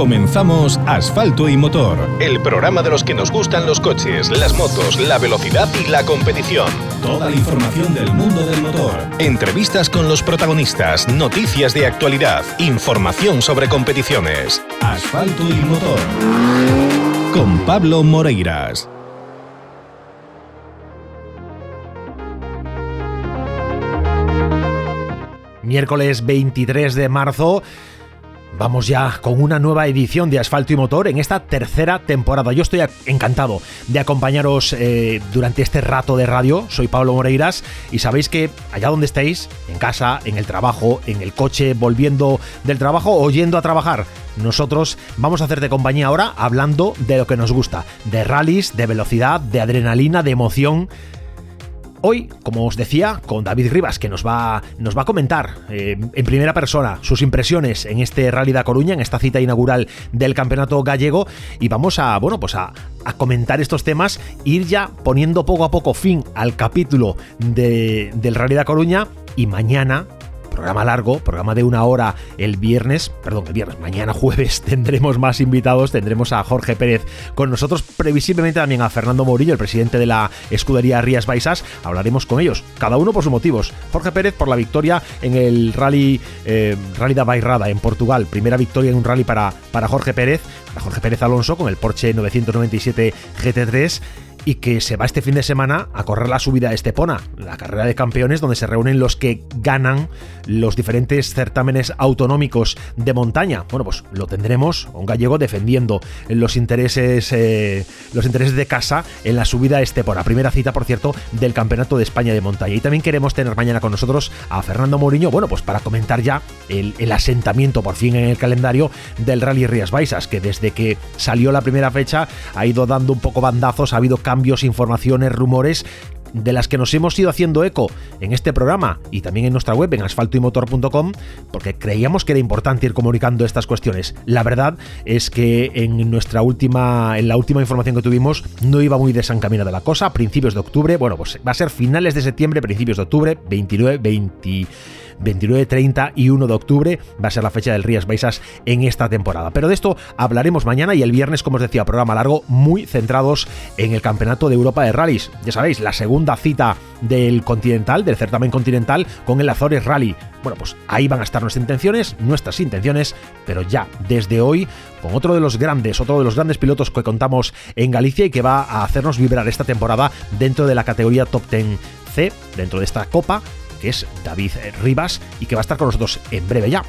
Comenzamos Asfalto y Motor, el programa de los que nos gustan los coches, las motos, la velocidad y la competición. Toda la información del mundo del motor. Entrevistas con los protagonistas, noticias de actualidad, información sobre competiciones. Asfalto y Motor. Con Pablo Moreiras. Miércoles 23 de marzo Vamos ya con una nueva edición de Asfalto y Motor en esta tercera temporada. Yo estoy encantado de acompañaros eh, durante este rato de radio. Soy Pablo Moreiras y sabéis que allá donde estéis, en casa, en el trabajo, en el coche, volviendo del trabajo o yendo a trabajar, nosotros vamos a hacerte compañía ahora hablando de lo que nos gusta, de rallies, de velocidad, de adrenalina, de emoción Hoy, como os decía, con David Rivas, que nos va, nos va a comentar eh, en primera persona sus impresiones en este Rally de Coruña, en esta cita inaugural del Campeonato Gallego, y vamos a, bueno, pues a, comentar estos temas, ir ya poniendo poco a poco fin al capítulo del Rally de Coruña, y mañana programa largo, programa de una hora el viernes, perdón, el viernes, mañana jueves tendremos más invitados, tendremos a Jorge Pérez con nosotros, previsiblemente también a Fernando Morillo, el presidente de la escudería Rías Baixas, hablaremos con ellos, cada uno por sus motivos. Jorge Pérez por la victoria en el rally, eh, rally da Bairrada en Portugal, primera victoria en un rally para, para Jorge Pérez, para Jorge Pérez Alonso con el Porsche 997 GT3 y que se va este fin de semana a correr la subida a Estepona, la carrera de campeones donde se reúnen los que ganan los diferentes certámenes autonómicos de montaña. Bueno, pues lo tendremos, un gallego defendiendo los intereses, eh, los intereses de casa en la subida a Estepona. Primera cita, por cierto, del Campeonato de España de Montaña. Y también queremos tener mañana con nosotros a Fernando Mourinho, bueno, pues para comentar ya el, asentamiento por fin en el calendario del Rally Rías Baixas, que desde que salió la primera fecha ha ido dando un poco bandazos, ha habido informaciones, rumores de las que nos hemos ido haciendo eco en este programa y también en nuestra web en asfaltoymotor.com porque creíamos que era importante ir comunicando estas cuestiones. La verdad es que en nuestra última en la última información que tuvimos no iba muy desencaminada la cosa, a principios de octubre, bueno, pues va a ser finales de septiembre, principios de octubre, 29 20 29, 30 y 1 de octubre va a ser la fecha del Rías Baixas en esta temporada. Pero de esto hablaremos mañana y el viernes, como os decía, programa largo, muy centrados en el Campeonato de Europa de Rallys. Ya sabéis, la segunda cita del Continental, del certamen continental, con el Azores Rally. Bueno, pues ahí van a estar nuestras intenciones, nuestras intenciones, pero ya desde hoy con otro de los grandes, otro de los grandes pilotos que contamos en Galicia y que va a hacernos vibrar esta temporada dentro de la categoría Top 10 C, dentro de esta copa que es David Rivas y que va a estar con nosotros en breve ya.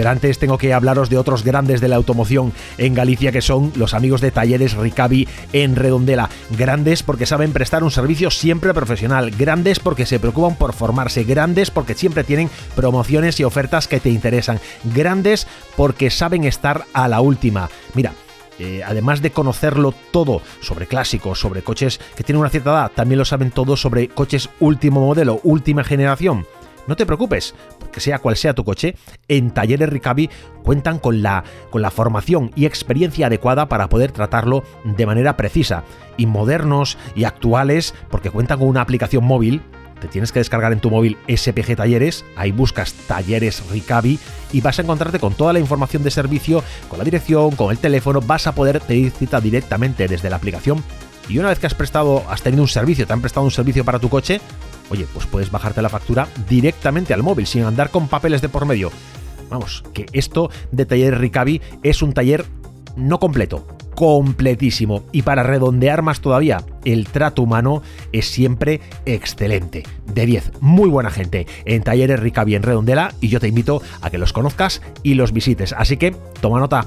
Pero antes tengo que hablaros de otros grandes de la automoción en Galicia que son los amigos de Talleres Ricavi en Redondela. Grandes porque saben prestar un servicio siempre profesional, grandes porque se preocupan por formarse, grandes porque siempre tienen promociones y ofertas que te interesan, grandes porque saben estar a la última. Mira, eh, además de conocerlo todo sobre clásicos, sobre coches que tienen una cierta edad, también lo saben todo sobre coches último modelo, última generación. No te preocupes, porque sea cual sea tu coche, en Talleres Ricavi cuentan con la, con la formación y experiencia adecuada para poder tratarlo de manera precisa, y modernos y actuales, porque cuentan con una aplicación móvil te tienes que descargar en tu móvil SPG Talleres, ahí buscas Talleres Ricavi y vas a encontrarte con toda la información de servicio, con la dirección, con el teléfono, vas a poder pedir cita directamente desde la aplicación y una vez que has prestado, has tenido un servicio, te han prestado un servicio para tu coche, oye, pues puedes bajarte la factura directamente al móvil sin andar con papeles de por medio. Vamos, que esto de Talleres Ricavi es un taller no completo, completísimo. Y para redondear más todavía, el trato humano es siempre excelente. De 10, muy buena gente en Talleres Ricavi en Redondela y yo te invito a que los conozcas y los visites. Así que toma nota.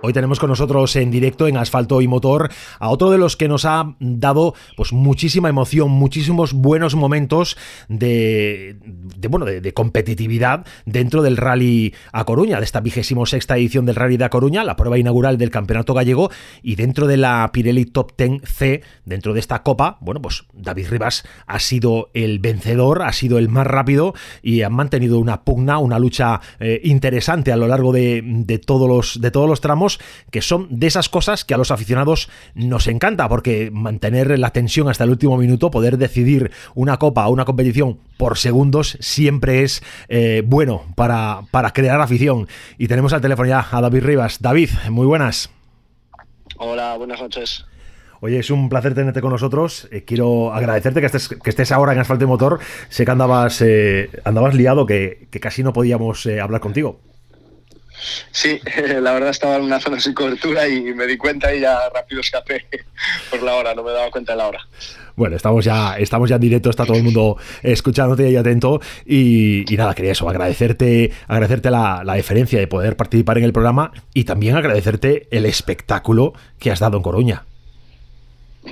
Hoy tenemos con nosotros en directo en Asfalto y Motor a otro de los que nos ha dado pues muchísima emoción, muchísimos buenos momentos de, bueno de, competitividad dentro del Rally a Coruña, de esta vigésimo sexta edición del Rally de A Coruña, la prueba inaugural del Campeonato Gallego y dentro de la Pirelli Top 10 C, dentro de esta copa, bueno pues David Rivas ha sido el vencedor, ha sido el más rápido y han mantenido una pugna, una lucha eh, interesante a lo largo de, de todos los de todos los tramos que son de esas cosas que a los aficionados nos encanta, porque mantener la tensión hasta el último minuto, poder decidir una copa o una competición por segundos, siempre es eh, bueno para, para crear afición. Y tenemos al teléfono ya a David Rivas. David, muy buenas. Hola, buenas noches. Oye, es un placer tenerte con nosotros. Eh, quiero agradecerte que estés, que estés ahora en Asfalto y Motor. Sé que andabas, eh, andabas liado, que, que, casi no podíamos hablar contigo. Sí, la verdad estaba en una zona sin cobertura y me di cuenta y ya rápido escapé por la hora, no me daba cuenta de la hora. Bueno, estamos ya, estamos ya en directo, está todo el mundo escuchándote y atento. Y, nada, quería eso, agradecerte, agradecerte la, la, deferencia de poder participar en el programa y también agradecerte el espectáculo que has dado en Coruña.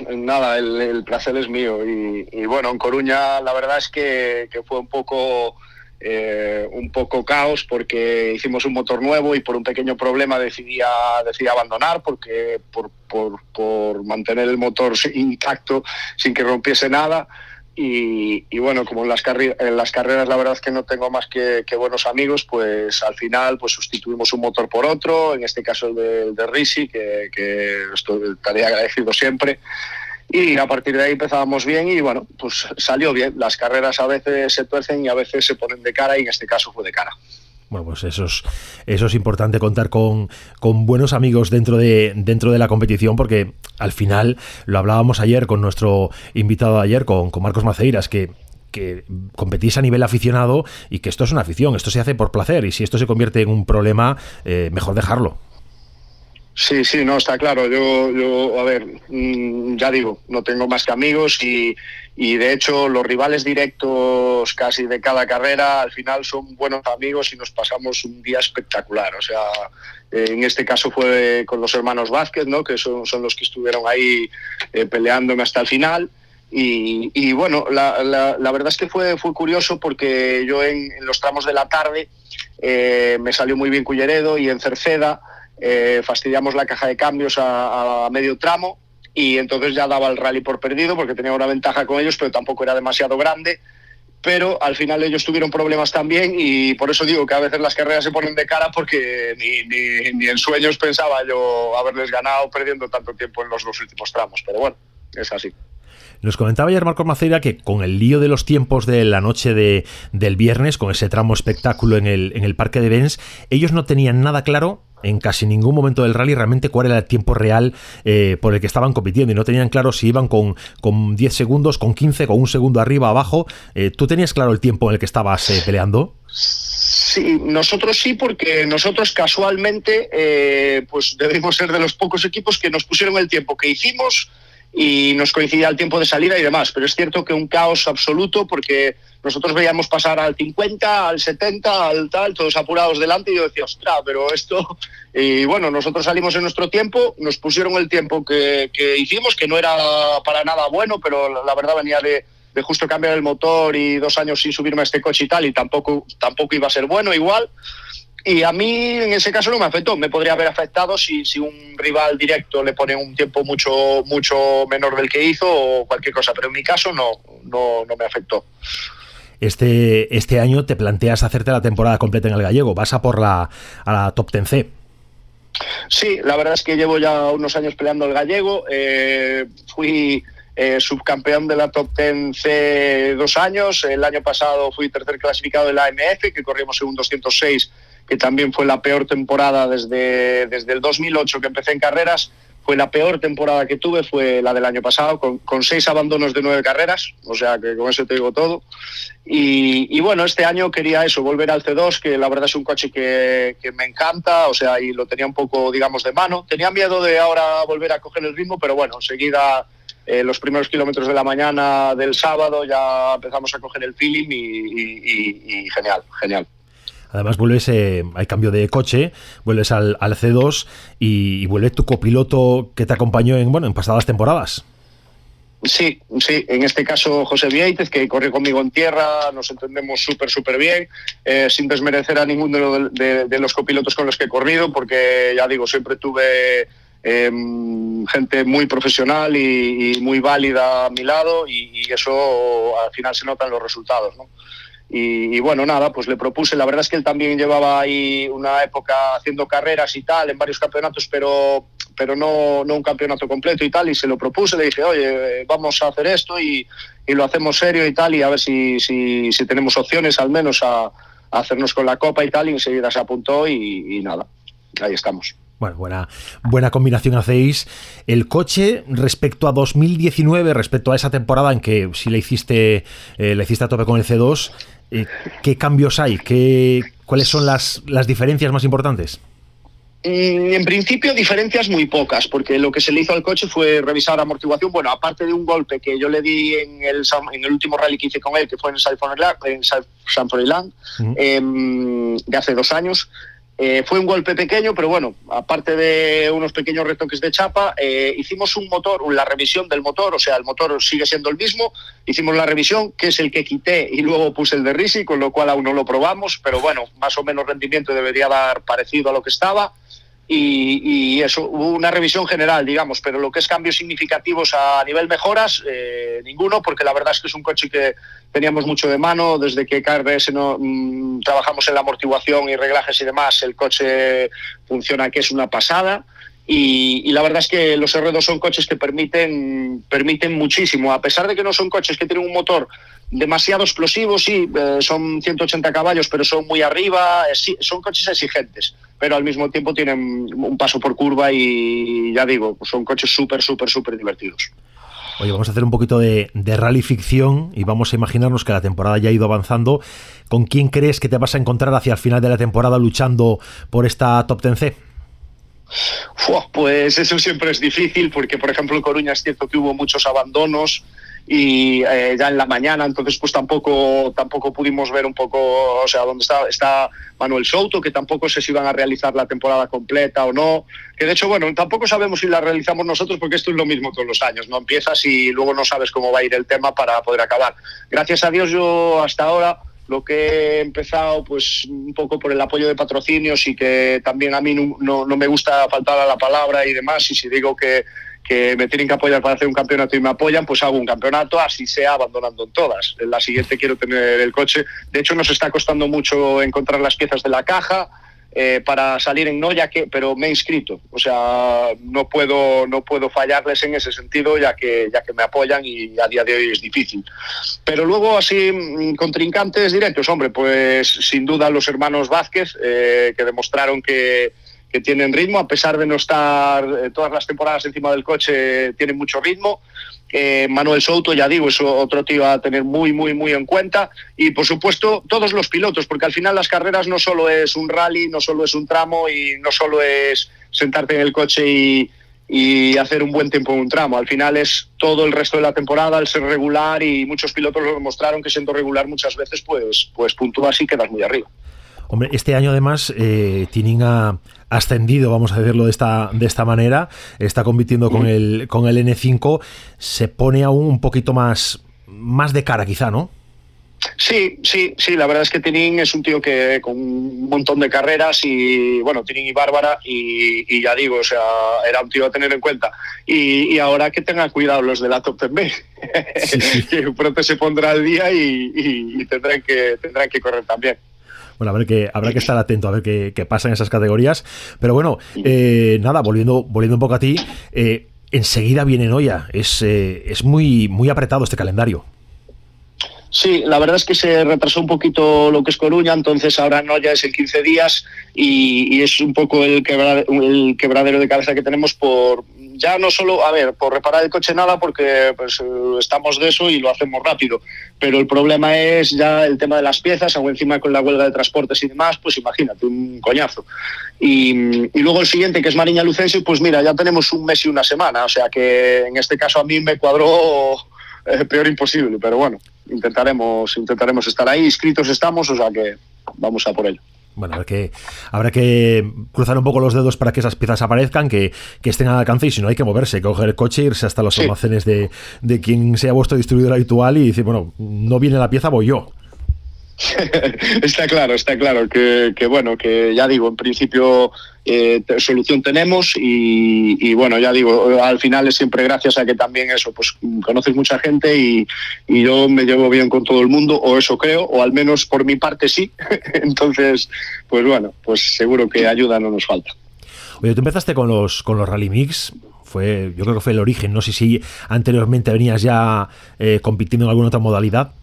Nada, el, placer es mío. Y, bueno, en Coruña la verdad es que fue un poco eh, un poco caos porque hicimos un motor nuevo y por un pequeño problema decidí, decidí abandonar porque por, por, mantener el motor intacto sin que rompiese nada. Y, bueno, como en las, en las carreras la verdad es que no tengo más que, buenos amigos, pues al final pues sustituimos un motor por otro, en este caso el de, Risi, que, que estoy, estaría agradecido siempre y a partir de ahí empezábamos bien y bueno, pues salió bien. Las carreras a veces se tuercen y a veces se ponen de cara y en este caso fue de cara. Bueno, pues eso es, eso es importante contar con, con, buenos amigos dentro de, dentro de la competición, porque al final lo hablábamos ayer con nuestro invitado ayer, con, con Marcos Maceiras, que que competís a nivel aficionado y que esto es una afición, esto se hace por placer y si esto se convierte en un problema, eh, mejor dejarlo. Sí, sí, no, está claro. Yo, yo a ver, mm, ya digo, no tengo más que amigos y, y, de hecho los rivales directos casi de cada carrera al final son buenos amigos y nos pasamos un día espectacular. O sea, en este caso fue con los hermanos Vázquez, ¿no? que son, son los que estuvieron ahí eh, peleándome hasta el final. Y, y bueno, la, la, verdad es que fue, fue curioso porque yo en, los tramos de la tarde eh, me salió muy bien Culleredo y en Cerceda eh, fastidiamos la caja de cambios a, medio tramo y entonces ya daba el rally por perdido porque tenía una ventaja con ellos, pero tampoco era demasiado grande. Pero al final ellos tuvieron problemas también y por eso digo que a veces las carreras se ponen de cara porque ni, ni en sueños pensaba yo haberles ganado perdiendo tanto tiempo en los dos últimos tramos. Pero bueno, es así. Nos comentaba ayer Marcos Maceira que con el lío de los tiempos de la noche de, del viernes, con ese tramo espectáculo en el, en el parque de Benz, ellos no tenían nada claro en casi ningún momento del rally realmente cuál era el tiempo real eh, por el que estaban compitiendo y no tenían claro si iban con, con 10 segundos, con 15, con un segundo arriba, abajo. Eh, ¿Tú tenías claro el tiempo en el que estabas eh, peleando? Sí, nosotros sí, porque nosotros casualmente pues debemos ser de los pocos equipos que nos pusieron el tiempo que hicimos y nos coincidía el tiempo de salida y demás. Pero es cierto que un caos absoluto porque nosotros veíamos pasar al 50, al 70, al tal, todos apurados delante y yo decía, ostras, pero esto... Y bueno, nosotros salimos en nuestro tiempo, nos pusieron el tiempo que, hicimos, que no era para nada bueno, pero la verdad venía de, de justo cambiar el motor y dos años sin subirme a este coche y tal, y tampoco, tampoco iba a ser bueno igual. Y a mí en ese caso no me afectó. Me podría haber afectado si, si un rival directo le pone un tiempo mucho, mucho menor del que hizo o cualquier cosa, pero en mi caso no, no, no me afectó. Este, este año te planteas hacerte la temporada completa en el gallego. Vas a por la, a la Top 10C. Sí, la verdad es que llevo ya unos años peleando el gallego. Eh, fui eh, subcampeón de la Top 10C dos años. El año pasado fui tercer clasificado de la AMF, que corrimos en un 206 que también fue la peor temporada desde, desde el 2008 que empecé en carreras fue la peor temporada que tuve, fue la del año pasado, con, seis abandonos de nueve carreras, o sea que con eso te digo todo. Y, bueno, este año quería eso, volver al C2, que la verdad es un coche que, me encanta, o sea, y lo tenía un poco, digamos, de mano. Tenía miedo de ahora volver a coger el ritmo, pero bueno, enseguida eh, los primeros kilómetros de la mañana del sábado ya empezamos a coger el feeling y genial, genial. Además, vuelves, eh, hay cambio de coche, vuelves al, C2 y, vuelve tu copiloto que te acompañó en, bueno, en pasadas temporadas. Sí, sí, en este caso José Vieitez, que corre conmigo en tierra, nos entendemos súper, súper bien, eh, sin desmerecer a ninguno de, los copilotos con los que he corrido, porque ya digo, siempre tuve em, gente muy profesional y, muy válida a mi lado y, y, eso al final se nota en los resultados. ¿no? Y, bueno, nada, pues le propuse, la verdad es que él también llevaba ahí una época haciendo carreras y tal, en varios campeonatos, pero, pero no, no un campeonato completo y tal, y se lo propuse, le dije, oye, vamos a hacer esto y, y lo hacemos serio y tal, y a ver si, si, si tenemos opciones al menos a, a, hacernos con la copa y tal, y enseguida se apuntó y, y nada, ahí estamos. Bueno, buena, buena combinación hacéis. El coche respecto a 2019, respecto a esa temporada en que si le hiciste, eh, le hiciste a tope con el C2, eh, ¿Qué cambios hay? ¿Qué, ¿Cuáles son las, las diferencias más importantes? Mm, en principio, diferencias muy pocas, porque lo que se le hizo al coche fue revisar amortiguación. Bueno, aparte de un golpe que yo le di en el, en el último rally que hice con él, que fue en San Froilán, em, de hace dos años, eh, fue un golpe pequeño, pero bueno, aparte de unos pequeños retoques de chapa, eh, hicimos un motor, la revisión del motor, o sea, el motor sigue siendo el mismo, hicimos la revisión, que es el que quité y luego puse el de Risi, con lo cual aún no lo probamos, pero bueno, más o menos rendimiento debería dar parecido a lo que estaba y, eso, hubo una revisión general, digamos, pero lo que es cambios significativos a nivel mejoras, eh, ninguno, porque la verdad es que es un coche que teníamos mucho de mano, desde que KRS no, mm, trabajamos en la amortiguación y reglajes y demás, el coche funciona que es una pasada. Y, la verdad es que los R2 son coches que permiten, permiten muchísimo, a pesar de que no son coches que tienen un motor demasiado explosivo, sí, eh, son 180 caballos, pero son muy arriba, son coches exigentes, pero al mismo tiempo tienen un paso por curva y ya digo, pues son coches súper, súper, súper divertidos. Oye, vamos a hacer un poquito de, de, rally ficción y vamos a imaginarnos que la temporada ya ha ido avanzando. ¿Con quién crees que te vas a encontrar hacia el final de la temporada luchando por esta Top 10C? pues eso siempre es difícil porque, por ejemplo, en Coruña es cierto que hubo muchos abandonos y eh, ya en la mañana, entonces pues tampoco tampoco pudimos ver un poco, o sea, dónde está, está Manuel Souto, que tampoco sé si van a realizar la temporada completa o no, que de hecho, bueno, tampoco sabemos si la realizamos nosotros porque esto es lo mismo todos los años, no empiezas y luego no sabes cómo va a ir el tema para poder acabar. Gracias a Dios yo hasta ahora lo que he empezado pues un poco por el apoyo de patrocinios y que también a mí no, no, me gusta faltar a la palabra y demás y si digo que, que, me tienen que apoyar para hacer un campeonato y me apoyan pues hago un campeonato así sea abandonando en todas en la siguiente quiero tener el coche de hecho nos está costando mucho encontrar las piezas de la caja eh, para salir en no, ya que, pero me he inscrito. O sea, no puedo, no puedo fallarles en ese sentido, ya que, ya que me apoyan y a día de hoy es difícil. Pero luego, así, mm, contrincantes directos, hombre, pues sin duda los hermanos Vázquez, eh, que demostraron que, que tienen ritmo, a pesar de no estar eh, todas las temporadas encima del coche, tienen mucho ritmo. Manuel Souto, ya digo, es otro tío a tener muy, muy, muy en cuenta. Y por supuesto, todos los pilotos, porque al final las carreras no solo es un rally, no solo es un tramo y no solo es sentarte en el coche y, hacer un buen tiempo en un tramo. Al final es todo el resto de la temporada, el ser regular y muchos pilotos lo demostraron que siendo regular muchas veces pues, pues puntúas y quedas muy arriba. Hombre, este año además eh, Tining ha ascendido, vamos a decirlo de esta, de esta manera, está compitiendo con el, con el N5, se pone aún un poquito más, más de cara quizá, ¿no? Sí, sí, sí, la verdad es que Tining es un tío que con un montón de carreras y, bueno, Tining y Bárbara y, ya digo, o sea, era un tío a tener en cuenta. Y, ahora que tengan cuidado los de la Top 10B, que pronto se pondrá al día y, tendrán, que, tendrán que correr también. Bueno, a ver que habrá que estar atento a ver qué, pasa en esas categorías. Pero bueno, eh, nada, volviendo, volviendo un poco a ti, eh, enseguida viene Noya. Es, eh, es muy, muy apretado este calendario. Sí, la verdad es que se retrasó un poquito lo que es Coruña, entonces ahora no ya es el 15 días y, es un poco el, el quebradero de cabeza que tenemos por ya no solo, a ver, por reparar el coche nada porque pues, estamos de eso y lo hacemos rápido, pero el problema es ya el tema de las piezas, aún encima con la huelga de transportes y demás, pues imagínate, un coñazo. Y, luego el siguiente, que es Mariña Lucense, pues mira, ya tenemos un mes y una semana, o sea que en este caso a mí me cuadró eh, peor imposible, pero bueno, intentaremos, intentaremos estar ahí, inscritos estamos, o sea que vamos a por ello. Bueno, habrá que, habrá que cruzar un poco los dedos para que esas piezas aparezcan, que, estén al alcance y si no hay que moverse, coger el coche, irse hasta los almacenes de, de quien sea vuestro distribuidor habitual y decir, bueno, no viene la pieza, voy yo. está claro, está claro que, bueno, que ya digo, en principio eh, solución tenemos y, bueno, ya digo, al final es siempre gracias a que también eso, pues conoces mucha gente y, yo me llevo bien con todo el mundo, o eso creo, o al menos por mi parte sí. Entonces, pues bueno, pues seguro que ayuda no nos falta. Oye, tú empezaste con los, con los Rally Mix, fue, yo creo que fue el origen, no sé si anteriormente venías ya eh, compitiendo en alguna otra modalidad.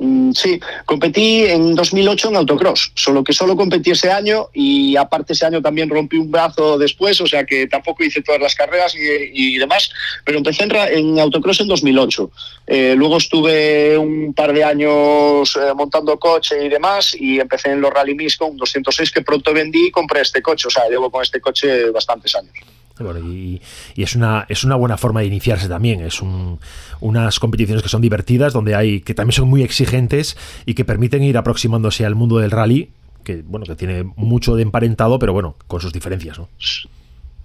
Mm, sí, competí en 2008 en autocross, solo que solo competí ese año y aparte ese año también rompí un brazo después, o sea que tampoco hice todas las carreras y, demás, pero empecé en, autocross en 2008. Eh, luego estuve un par de años eh, montando coche y demás y empecé en los Rally Mix con 206 que pronto vendí y compré este coche, o sea, llevo con este coche bastantes años y, es, una, es una buena forma de iniciarse también. Es unas competiciones que son divertidas, donde hay que también son muy exigentes y que permiten ir aproximándose al mundo del rally, que bueno, que tiene mucho de emparentado, pero bueno, con sus diferencias, ¿no?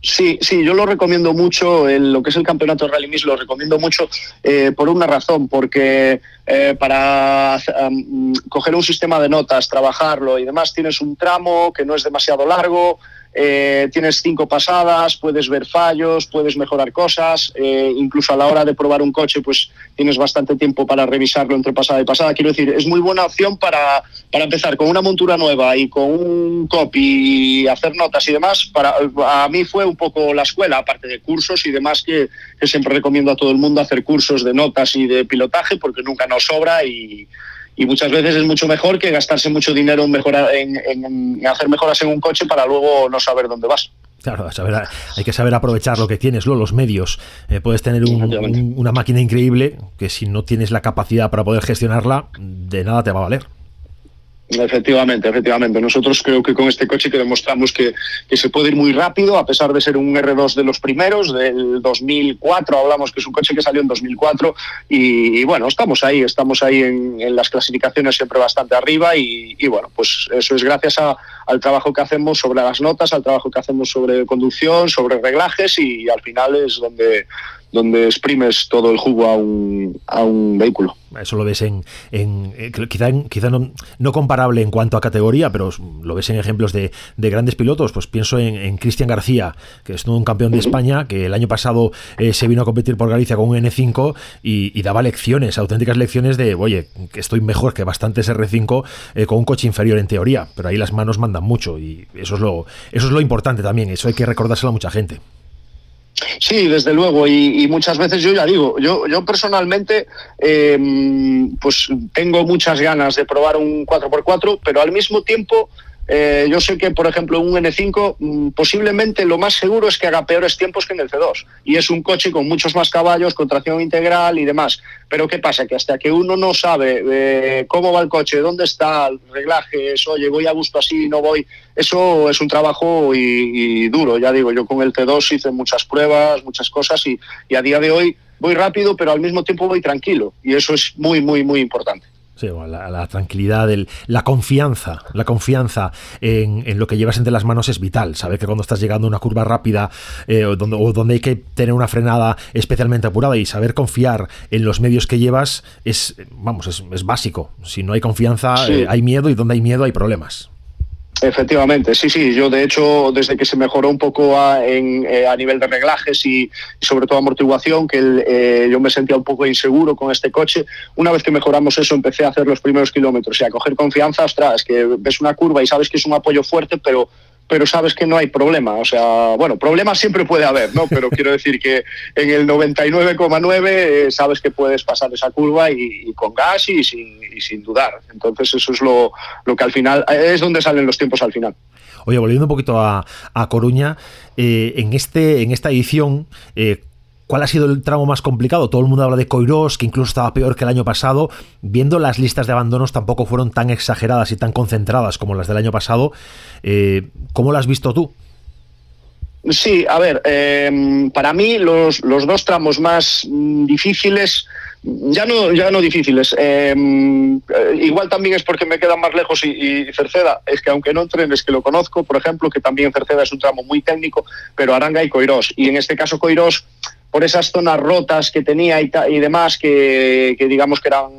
Sí, sí, yo lo recomiendo mucho, lo que es el campeonato de Rally Mix lo recomiendo mucho eh, por una razón, porque eh, para coger un sistema de notas, trabajarlo y demás, tienes un tramo que no es demasiado largo, eh, tienes cinco pasadas, puedes ver fallos, puedes mejorar cosas, eh, incluso a la hora de probar un coche, pues tienes bastante tiempo para revisarlo entre pasada y pasada. Quiero decir, es muy buena opción para, para empezar con una montura nueva y con un copy y hacer notas y demás. Para, a mí fue un poco la escuela, aparte de cursos y demás, que, que siempre recomiendo a todo el mundo hacer cursos de notas y de pilotaje, porque nunca nos sobra y y muchas veces es mucho mejor que gastarse mucho dinero en, mejorar, en, hacer mejoras en un coche para luego no saber dónde vas. Claro, hay que saber aprovechar lo que tienes, los medios. Eh, puedes tener una máquina increíble que si no tienes la capacidad para poder gestionarla, de nada te va a valer. Efectivamente, efectivamente. Nosotros creo que con este coche que demostramos que, se puede ir muy rápido, a pesar de ser un R2 de los primeros, del 2004, hablamos que es un coche que salió en 2004, y, bueno, estamos ahí, estamos ahí en, las clasificaciones siempre bastante arriba, y, bueno, pues eso es gracias al trabajo que hacemos sobre las notas, al trabajo que hacemos sobre conducción, sobre reglajes, y al final es donde, donde exprimes todo el jugo a un, a un vehículo. Eso lo ves en, en eh, quizá, quizá no, no, comparable en cuanto a categoría, pero lo ves en ejemplos de, de grandes pilotos. Pues pienso en, Cristian García, que es un campeón de España, que el año pasado eh, se vino a competir por Galicia con un N5 y, daba lecciones, auténticas lecciones de, oye, que estoy mejor que bastantes R5 eh, con un coche inferior en teoría, pero ahí las manos mandan mucho y eso es lo, eso es lo importante también, eso hay que recordárselo a mucha gente. Sí, desde luego, y, muchas veces yo ya digo, yo, yo personalmente em, pues tengo muchas ganas de probar un 4x4, pero al mismo tiempo eh, yo sé que, por ejemplo, un N5 mm, posiblemente lo más seguro es que haga peores tiempos que en el C2. Y es un coche con muchos más caballos, con tracción integral y demás. Pero ¿qué pasa? Que hasta que uno no sabe eh, cómo va el coche, dónde está, el reglajes, oye, voy a gusto así, no voy, eso es un trabajo y, duro. Ya digo, yo con el T2 hice muchas pruebas, muchas cosas y a día de hoy voy rápido, pero al mismo tiempo voy tranquilo. Y eso es muy, muy, muy importante la, tranquilidad, la confianza, la confianza en, lo que llevas entre las manos es vital. Saber que cuando estás llegando a una curva rápida eh, o, donde, hay que tener una frenada especialmente apurada y saber confiar en los medios que llevas es, vamos, es, básico. Si no hay confianza, eh, hay miedo y donde hay miedo hay problemas. Efectivamente, sí, sí. Yo, de hecho, desde que se mejoró un poco a, eh, nivel de reglajes y, sobre todo amortiguación, que eh, yo me sentía un poco inseguro con este coche, una vez que mejoramos eso, empecé a hacer los primeros kilómetros y a coger confianza. Ostras, que ves una curva y sabes que es un apoyo fuerte, pero pero sabes que no hay problema. O sea, bueno, problemas siempre puede haber, ¿no? Pero quiero decir que en el 99,9 eh, sabes que puedes pasar esa curva y, con gas y sin, dudar. Entonces eso es lo, lo que al final, es donde salen los tiempos al final. Oye, volviendo un poquito a, Coruña, eh, en, este, en esta edición, eh, ¿cuál ha sido el tramo más complicado? Todo el mundo habla de Coirós, que incluso estaba peor que el año pasado. Viendo las listas de abandonos tampoco fueron tan exageradas y tan concentradas como las del año pasado. Eh, ¿Cómo las has visto tú? Sí, a ver, para mí los, los, dos tramos más mm, difíciles ya no, ya no difíciles. Eh, igual también es porque me quedan más lejos y, Cerceda, es que aunque no entrenes, que lo conozco, por ejemplo, que también Cerceda es un tramo muy técnico, pero Aranga y Coirós. Y en este caso Coirós, por esas zonas rotas que tenía y, demás, que, que digamos que eran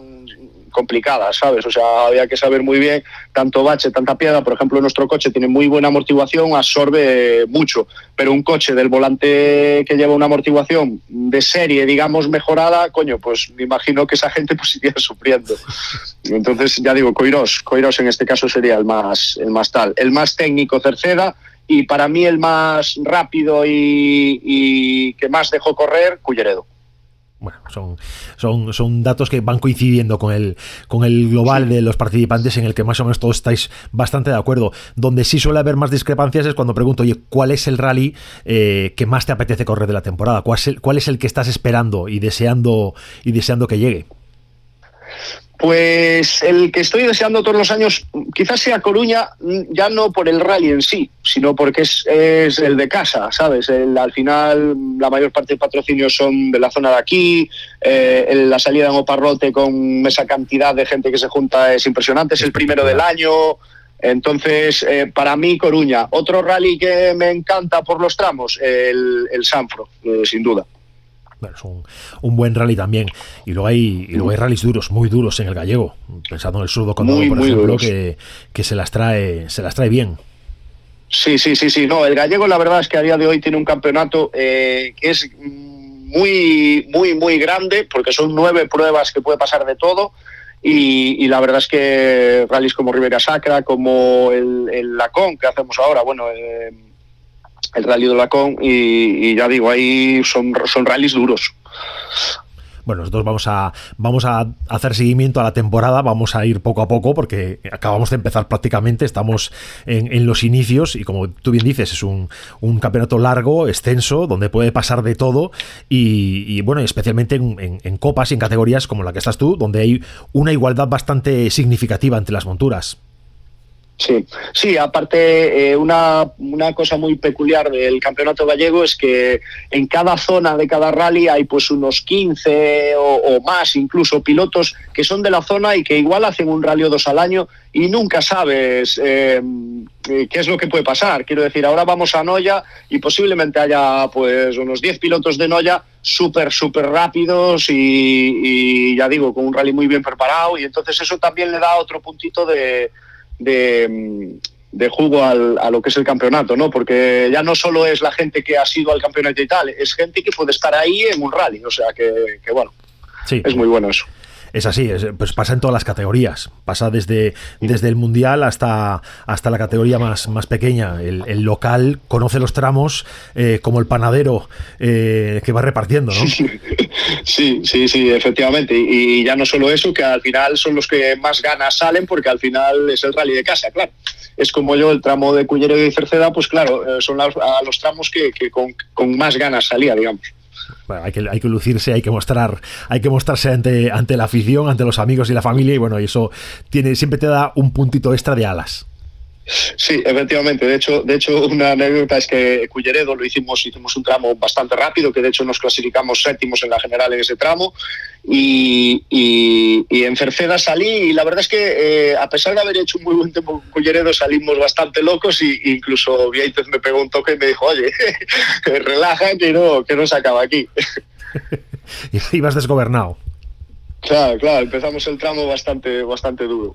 complicadas, ¿sabes? O sea, había que saber muy bien, tanto bache, tanta piedra, por ejemplo, nuestro coche tiene muy buena amortiguación, absorbe mucho, pero un coche del volante que lleva una amortiguación de serie, digamos, mejorada, coño, pues me imagino que esa gente pues iría sufriendo. Entonces, ya digo, Coirós, Coirós en este caso sería el más, el más tal. El más técnico, Cerceda, y para mí el más rápido y, y que más dejó correr, Culleredo bueno, son, son, son datos que van coincidiendo con el, con el global de los participantes en el que más o menos todos estáis bastante de acuerdo. Donde sí suele haber más discrepancias es cuando pregunto, oye, ¿cuál es el rally eh, que más te apetece correr de la temporada? ¿Cuál es, el, ¿Cuál es el que estás esperando y deseando, y deseando que llegue? Pues el que estoy deseando todos los años, quizás sea Coruña, ya no por el rally en sí, sino porque es, el de casa, ¿sabes? al final, la mayor parte de patrocinios son de la zona de aquí, eh, la salida en Oparrote con esa cantidad de gente que se junta es impresionante, es el primero del año. Entonces, eh, para mí, Coruña. Otro rally que me encanta por los tramos, el, el Sanfro, eh, sin duda es un, buen rally también. Y luego hay, y luego hay rallies duros, muy duros en el gallego. Pensando en el surdo con por ejemplo, que, que, se las trae, se las trae bien. Sí, sí, sí, sí. No, el gallego la verdad es que a día de hoy tiene un campeonato eh, que es muy, muy, muy grande, porque son nueve pruebas que puede pasar de todo. Y, la verdad es que rallies como Rivera Sacra, como el, el Lacón que hacemos ahora, bueno, eh, el Rally de Lacón y, ya digo, ahí son, son rallies duros. Bueno, nosotros vamos a, vamos a hacer seguimiento a la temporada, vamos a ir poco a poco porque acabamos de empezar prácticamente, estamos en, los inicios y como tú bien dices, es un, campeonato largo, extenso, donde puede pasar de todo y, bueno, especialmente en, en, copas y en categorías como la que estás tú, donde hay una igualdad bastante significativa entre las monturas. Sí, sí, aparte eh, una, una, cosa muy peculiar del campeonato gallego es que en cada zona de cada rally hay pues unos 15 o, más incluso pilotos que son de la zona y que igual hacen un rally o dos al año y nunca sabes eh, qué es lo que puede pasar. Quiero decir, ahora vamos a Noya y posiblemente haya pues unos 10 pilotos de Noya súper, súper rápidos y, y ya digo, con un rally muy bien preparado y entonces eso también le da otro puntito de de, de jugo al, a lo que es el campeonato, ¿no? Porque ya no solo es la gente que ha sido al campeonato y tal, es gente que puede estar ahí en un rally, o sea que, que bueno, sí. es muy bueno eso es así, pues pasa en todas las categorías, pasa desde, desde el mundial hasta, hasta la categoría más, más pequeña. El, local conoce los tramos eh, como el panadero eh, que va repartiendo, ¿no? Sí, sí, sí, efectivamente. Y, ya no solo eso, que al final son los que más ganas salen porque al final es el rally de casa, claro. Es como yo, el tramo de Cullero y Cerceda, pues claro, eh, son los, los tramos que, que con, con más ganas salía, digamos hay, que, hay que lucirse, hay que mostrar, hay que mostrarse ante, ante la afición, ante los amigos y la familia, y bueno, eso tiene, siempre te da un puntito extra de alas. Sí, efectivamente. De hecho, de hecho, una anécdota es que Culleredo lo hicimos, hicimos un tramo bastante rápido, que de hecho nos clasificamos séptimos en la general en ese tramo. Y, en Cerceda salí y la verdad es que eh, a pesar de haber hecho un muy buen tiempo con Culleredo salimos bastante locos y incluso Vieitez me pegó un toque y me dijo, oye, relaja que no, que no se acaba aquí. Ibas desgobernado. Claro, claro, empezamos el tramo bastante, bastante duro.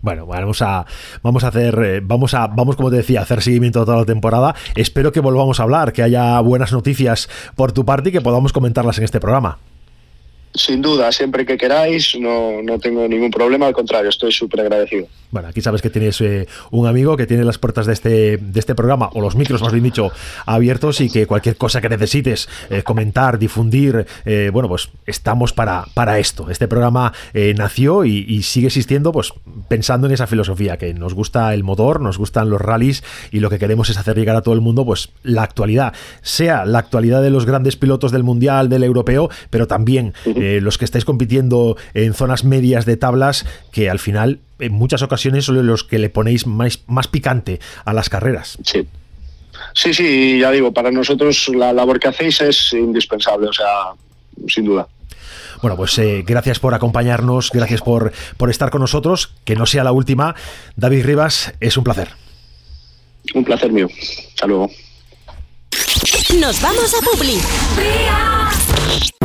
Bueno, vamos a, vamos a hacer, eh, vamos a, vamos como te decía, a hacer seguimiento de toda la temporada. Espero que volvamos a hablar, que haya buenas noticias por tu parte y que podamos comentarlas en este programa. Sin duda, siempre que queráis, no, no tengo ningún problema, al contrario, estoy súper agradecido. Bueno, aquí sabes que tienes eh, un amigo que tiene las puertas de este, de este programa, o los micros más bien dicho, abiertos y que cualquier cosa que necesites eh, comentar, difundir, eh, bueno, pues estamos para, para esto. Este programa nació y, y, sigue existiendo pues pensando en esa filosofía, que nos gusta el motor, nos gustan los rallies y lo que queremos es hacer llegar a todo el mundo pues la actualidad, sea la actualidad de los grandes pilotos del Mundial, del Europeo, pero también los que estáis compitiendo en zonas medias de tablas, que al final en muchas ocasiones son los que le ponéis más, más picante a las carreras. Sí. Sí, sí, ya digo, para nosotros la labor que hacéis es indispensable, o sea, sin duda. Bueno, pues eh, gracias por acompañarnos, gracias por, por estar con nosotros, que no sea la última. David Rivas, es un placer. Un placer mío. Hasta luego. Nos vamos a Publi.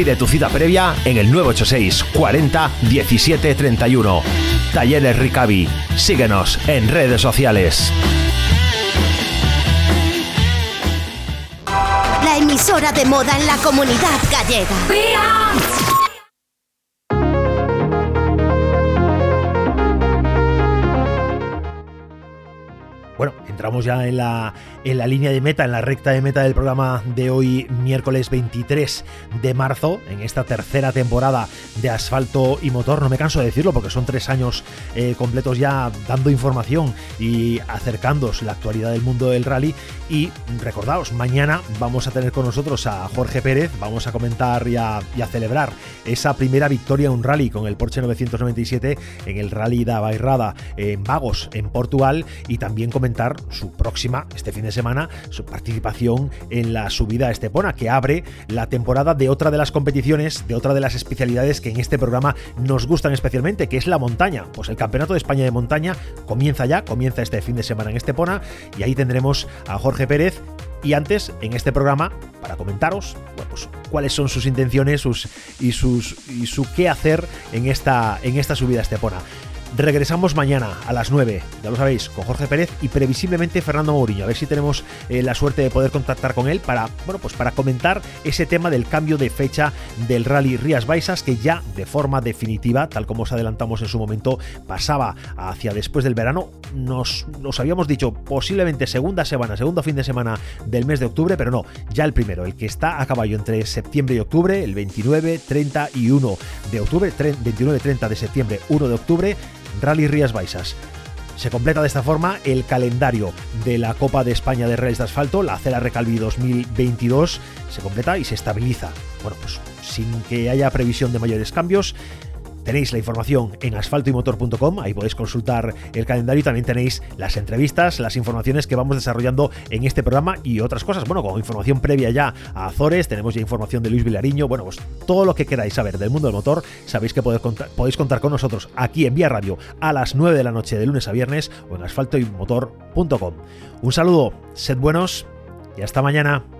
Pide tu cita previa en el 986 40 17 31. Talleres Ricavi. Síguenos en redes sociales. La emisora de moda en la comunidad gallega. Entramos ya en la, en la línea de meta, en la recta de meta del programa de hoy, miércoles 23 de marzo, en esta tercera temporada de Asfalto y Motor. No me canso de decirlo porque son tres años eh, completos ya dando información y acercándoos la actualidad del mundo del rally. Y recordaos, mañana vamos a tener con nosotros a Jorge Pérez, vamos a comentar y a, celebrar esa primera victoria en un rally con el Porsche 997 en el Rally da Bairrada en Vagos, en Portugal, y también comentar su próxima, este fin de semana, su participación en la subida a Estepona, que abre la temporada de otra de las competiciones, de otra de las especialidades que en este programa nos gustan especialmente, que es la montaña. Pues el Campeonato de España de Montaña comienza ya, comienza este fin de semana en Estepona, y ahí tendremos a Jorge Pérez y antes, en este programa, para comentaros pues, cuáles son sus intenciones sus, y, sus, y su qué hacer en esta, en esta subida a Estepona. Regresamos mañana a las 9, ya lo sabéis, con Jorge Pérez y previsiblemente Fernando Mourinho. A ver si tenemos eh, la suerte de poder contactar con él para, bueno, pues para comentar ese tema del cambio de fecha del Rally Rías Baixas, que ya de forma definitiva, tal como os adelantamos en su momento, pasaba hacia después del verano. Nos, nos habíamos dicho posiblemente segunda semana, segundo fin de semana del mes de octubre, pero no, ya el primero, el que está a caballo entre septiembre y octubre, el 29, 30 y 1 de octubre, 29, 30 de septiembre, 1 de octubre Rally Rías Baixas. Se completa de esta forma el calendario de la Copa de España de Rallys de Asfalto, la Cera Recalvi 2022, se completa y se estabiliza. Bueno, pues sin que haya previsión de mayores cambios, Tenéis la información en asfaltoymotor.com, ahí podéis consultar el calendario y también tenéis las entrevistas, las informaciones que vamos desarrollando en este programa y otras cosas. Bueno, con información previa ya a Azores, tenemos ya información de Luis Vilariño, bueno, pues todo lo que queráis saber del mundo del motor, sabéis que podéis contar, con nosotros aquí en Vía Radio a las 9 de la noche de lunes a viernes o en asfaltoymotor.com. Un saludo, sed buenos y hasta mañana.